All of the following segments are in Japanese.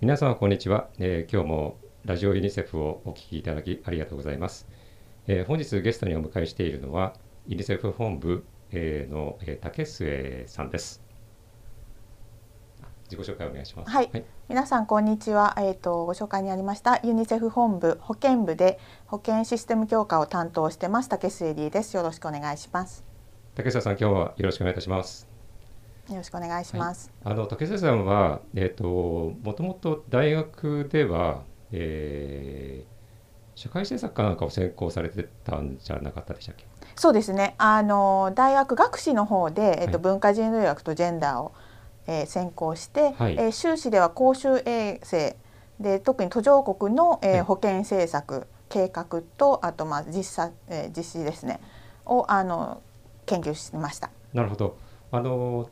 皆様こんにちは、えー今日もラジオユニセフをお聞きいただきありがとうございます、えー本日ゲストにお迎えしているのはユニセフ本部、えーの、えー竹末さんです。自己紹介お願いします。はい。皆さんこんにちは。えっ、とご紹介にありましたユニセフ本部保健部で保健システム強化を担当してます竹末です。よろしくお願いします。竹下さん今日はよろしくお願いいたしますよろしくお願いします。あの竹下さんはえっ、ともともと大学では、えー社会政策かなんかを専攻されてたんじゃなかったでしたっけ？そうですね。あの大学学士の方でえっ、と、はい文化人類学とジェンダーを、えー専攻して、はいえー修士では公衆衛生で特に途上国の、えーはい保健政策計画とあとまあ実際、えー実施ですねをあの研究しました。なるほど。あの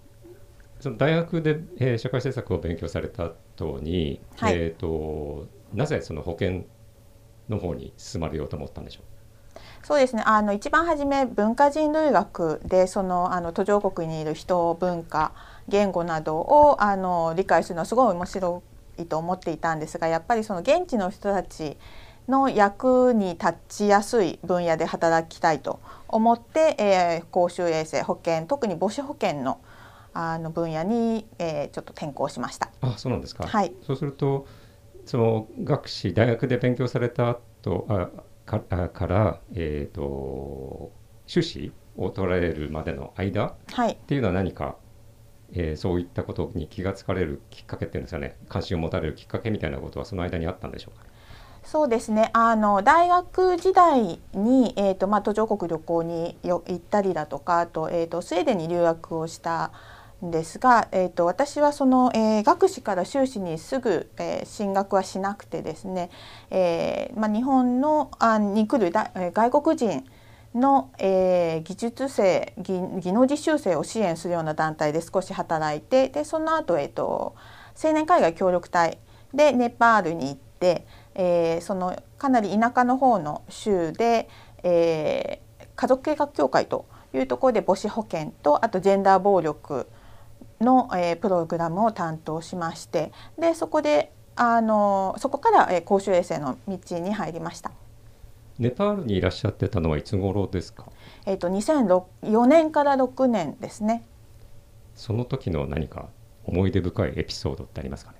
その大学で、えー社会政策を勉強された後に、はい。えっ、となぜその保険の方に進まれようと思ったんでしょそうですね。あの一番初め文化人類学でそのあの途上国にいる人文化言語などをあの理解するのはすごい面白いと思っていたんですがやっぱりその現地の人たちの役に立ちやすい分野で働きたいと思って、えー公衆衛生保険特に母子保険のあの分野に、えーちょっと転校しました。う。あ、そうなんですか。はいそうするとその学士大学で勉強された後あかあからえっ、と修士を取られるまでの間はいっていうのは何か、えーそういったことに気がつかれるきっかけっていうんですかね関心を持たれるきっかけみたいなことはその間にあったんでしょうかそうですねあの大学時代に、えーとまあ、途上国旅行によ行ったりだとかあと,、えーとスウェーデンに留学をしたんですが、えー、と私はその、えー学士から修士にすぐ、えー進学はしなくてですね、えーまあ、日本のあに来るだ外国人の、えー技術生技技能実習生を支援するような団体で少し働いてでその後、えー、と青年海外協力隊でネパールに行って、えーそのかなり田舎の方の州で、えー家族計画協会というところで母子保険とあとジェンダー暴力の、えープログラムを担当しましてでそこであのそこから、えー公衆衛生の道に入りました。ネパールにいらっしゃってたのはいつ頃ですか？えー、と2004年から6年ですね。その時の何か思い出深いエピソードってありますかね？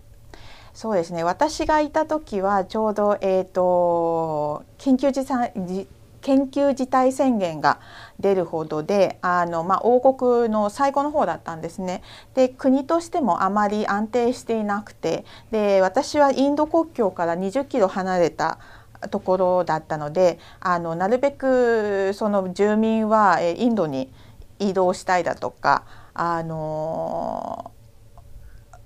そうですね私がいた時はちょうど、えー、と緊急事態じ緊急事態宣言が出るほどであの、まあ、王国の最後の方だったんですね。で国としてもあまり安定していなくてで私はインド国境から20キロ離れたところだったのであのなるべくその住民はインドに移動したいだとかあの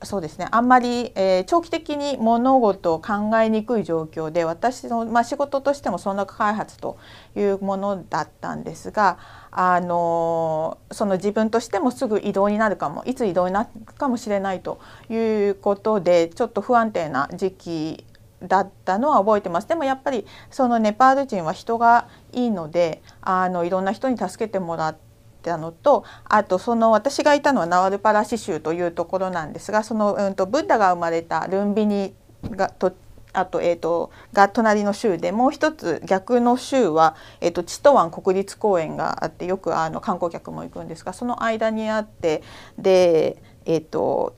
そうですね。あんまり、えー長期的に物事を考えにくい状況で私の、まあ、仕事としても村落開発というものだったんですが、あのその自分としてもすぐ移動になるかもいつ移動になるかもしれないということでちょっと不安定な時期だったのは覚えてます。でもやっぱりそのネパール人は人がいいのであのいろんな人に助けてもらったのとあとその私がいたのはナワルパラシ州というところなんですがその、うん、とブッダが生まれたルンビニがとあと,、えー、とが隣の州でもう一つ逆の州は、えー、とチトワン国立公園があってよくあの観光客も行くんですがその間にあってでえっ、と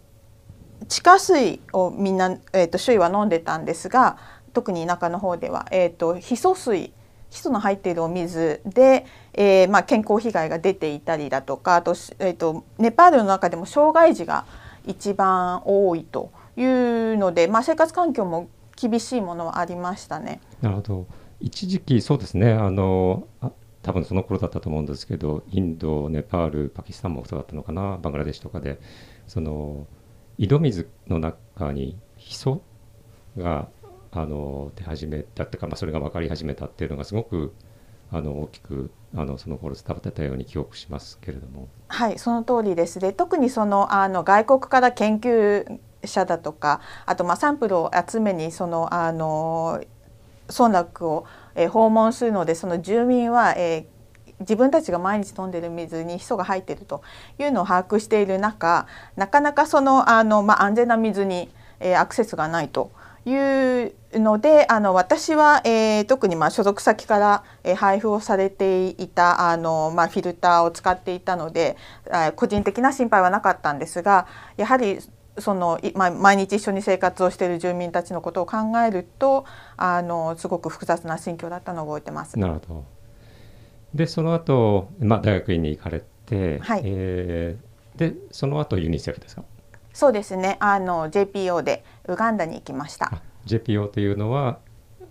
地下水をみんな、えー、と周囲は飲んでたんですが特に田舎の方では、えー、とヒ素水ヒ素の入っているお水で、えーまあ、健康被害が出ていたりだとかあと,、えー、とネパールの中でも障害児が一番多いというので、まあ、生活環境も厳しいものはありましたね。なるほど。一時期そうですね。あのあ多分その頃だったと思うんですけどインドネパールパキスタンもそうだったのかな。バングラデシュとかでその井戸水の中にヒ素があの出始めたっていうか、まあ、それが分かり始めたっていうのがすごくあの大きくあのその頃伝わってたように記憶しますけれども。はい、その通りです。で、特にそのあの外国から研究者だとか、あとまあサンプルを集めにそのあの村落を、えー訪問するので、その住民は、えー自分たちが毎日飲んでる水にヒ素が入っているというのを把握している中なかなかそのあの、まあ、安全な水に、えー、アクセスがないというのであの私は、えー、特にまあ所属先から、えー、配布をされていたあの、まあ、フィルターを使っていたので、えー、個人的な心配はなかったんですがやはりその、まあ、毎日一緒に生活をしている住民たちのことを考えるとあのすごく複雑な心境だったのを覚えてます。なるほど。でその後、まあ大学院に行かれて、はい。えー、でその後ユニセフですか？そうですね。あの JPO でウガンダに行きました JPO というのは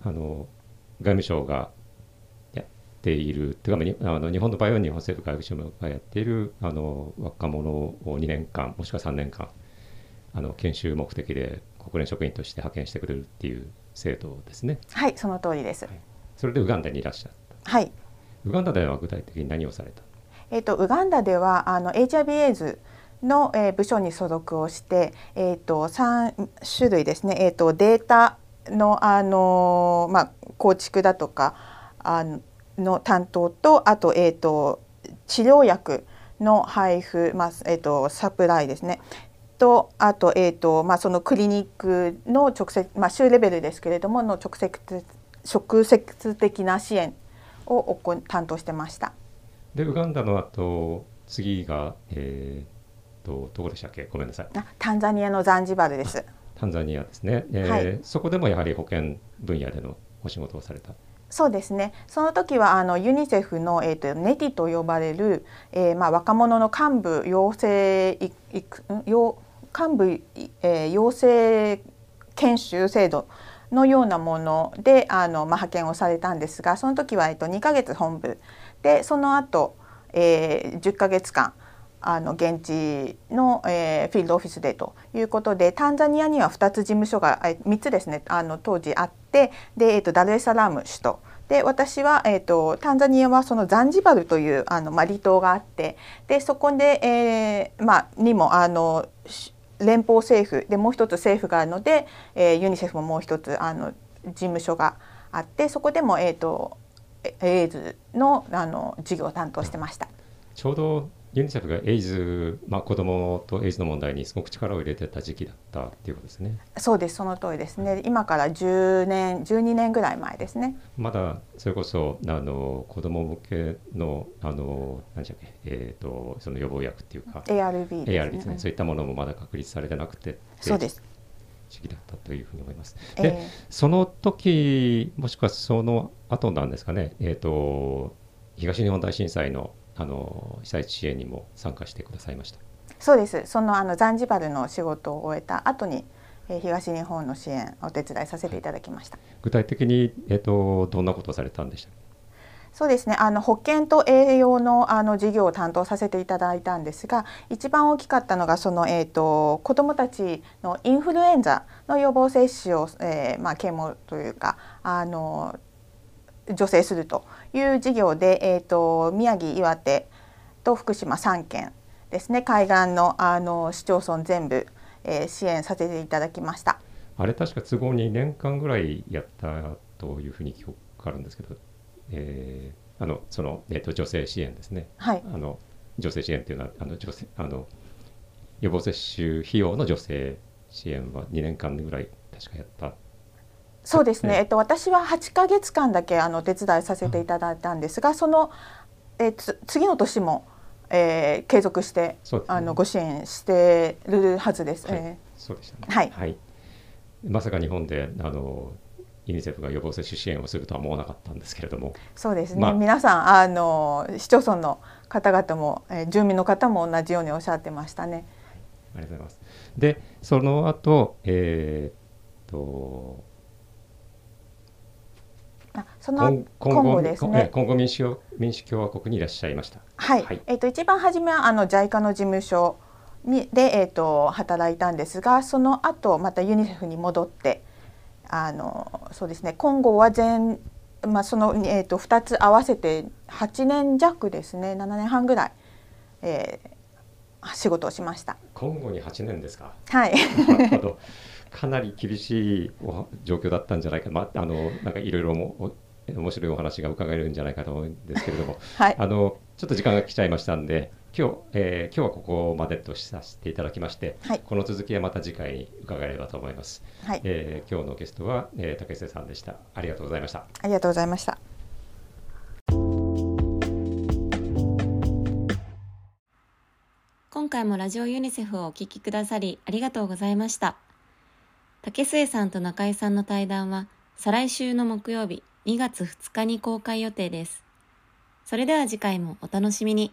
あの外務省がやっているというかあの日本の場合は日本政府外務省がやっているあの若者を2年間もしくは3年間あの研修目的で国連職員として派遣してくれるっていう制度ですね。はいその通りです、はい、それでウガンダにいらっしゃった。はい。ウガンダでは具体的に何をされた？えっ、とウガンダではあの HIV エイズの、部署に所属をして、えーと、3種類ですね、えーと、データの、あのまあ、構築だとかあの担当とあと,、えーと、治療薬の配布、まあえー、とサプライですねとあと,、えーとまあ、そのクリニックの直接、まあ、州レベルですけれどもの直接直接的な支援を担当してました。でウガンダの後次が、えーとどこでしたっけ？ごめんなさい。タンザニアのザンジバルです。タンザニアですね、えーはい、そこでもやはり保健分野でのお仕事をされた。そうですね。その時はあのユニセフの、えーと、ネティと呼ばれる、えーまあ、若者の幹部養成養幹部、えー、養成研修制度のようなものであの、まあ、派遣をされたんですがその時は、えっと、2ヶ月本部でその後、えー、10ヶ月間あの現地の、えー、フィールドオフィスでということでタンザニアには2つ事務所が3つですねあの当時あってで、えーと、ダルエサラーム首都で私は、えーと、タンザニアはそのザンジバルというあの、まあ、離島があってでそこで、えーまあ、にもあの連邦政府でもう一つ政府があるので、えー、ユニセフももう一つあの事務所があってそこでも、えーと、エイズのあの事業を担当してました。ちょうどユニセフがエイズ、まあ、子どもとエイズの問題にすごく力を入れてた時期だったっていうことですね。そうですその通りですね。今から10年12年ぐらい前ですね。まだそれこそあの子ども向けのあの何でしたっけ、えーと、その予防薬っていうか ARB ですね。ARB ですね、そういったものもまだ確立されてなくてそうです。時期だったというふうに思います。で、え。ー、その時もしくはその後なんですかね、えーと東日本大震災のあの被災地支援にも参加してくださいました。そうです。そのあのザンジバルの仕事を終えた後にえ東日本の支援お手伝いさせていただきました、はい、具体的に、えーと、どんなことをされたんでしたそうですね。あの保健と栄養のあの事業を担当させていただいたんですが一番大きかったのがその、えーと、子どもたちのインフルエンザの予防接種を、えーまあ、啓蒙というかあの助成するという事業で、えーと、宮城岩手と福島3県ですね。海岸のあの市町村全部、えー、支援させていただきました。あれ確か都合2年間ぐらいやったというふうに記憶があるんですけど、えー、あのその、えーと、女性支援ですね、はい、あの女性支援っていうのはあの女性あの予防接種費用の女性支援は2年間ぐらい確かやったそうですね、えっと、私は8か月間だけあの手伝いさせていただいたんですがその、えつ次の年も、えー、継続して、ね、あのご支援してるはずです。はい、えー、そうでしたね、はい、はい、まさか日本であのユニセフが予防接種支援をするとは思わなかったんですけれども。そうですね、まあ、皆さんあの市町村の方々も、えー、住民の方も同じようにおっしゃってましたね。ありがとうございます。でその後、えー、とその今後ですね今後民主民主共和国にいらっしゃいました。はい。はい、えっ、ー、と一番初めはあの JICA の事務所にでえっ、ー、と働いたんですが、その後またユニセフに戻ってあのそうですね。今後は全まあそのえっ、ー、と二つ合わせて八年弱ですね。七年半ぐらい、えー、仕事をしました。今後に八年ですか？はい。なるほど。かなり厳しい状況だったんじゃないか、まあ、あのなんかいろいろも面白いお話が伺えるんじゃないかと思うんですけれども、はい、あのちょっと時間が来ちゃいましたんで、今日、えー今日はここまでとさせていただきまして、はいこの続きはまた次回に伺えればと思います。はい、えー今日のゲストは、えー竹瀬さんでした。ありがとうございました。ありがとうございました。今回もラジオユニセフをお聞きくださりありがとうございました。竹末さんと中井さんの対談は再来週の木曜日2月2日に公開予定です。それでは次回もお楽しみに。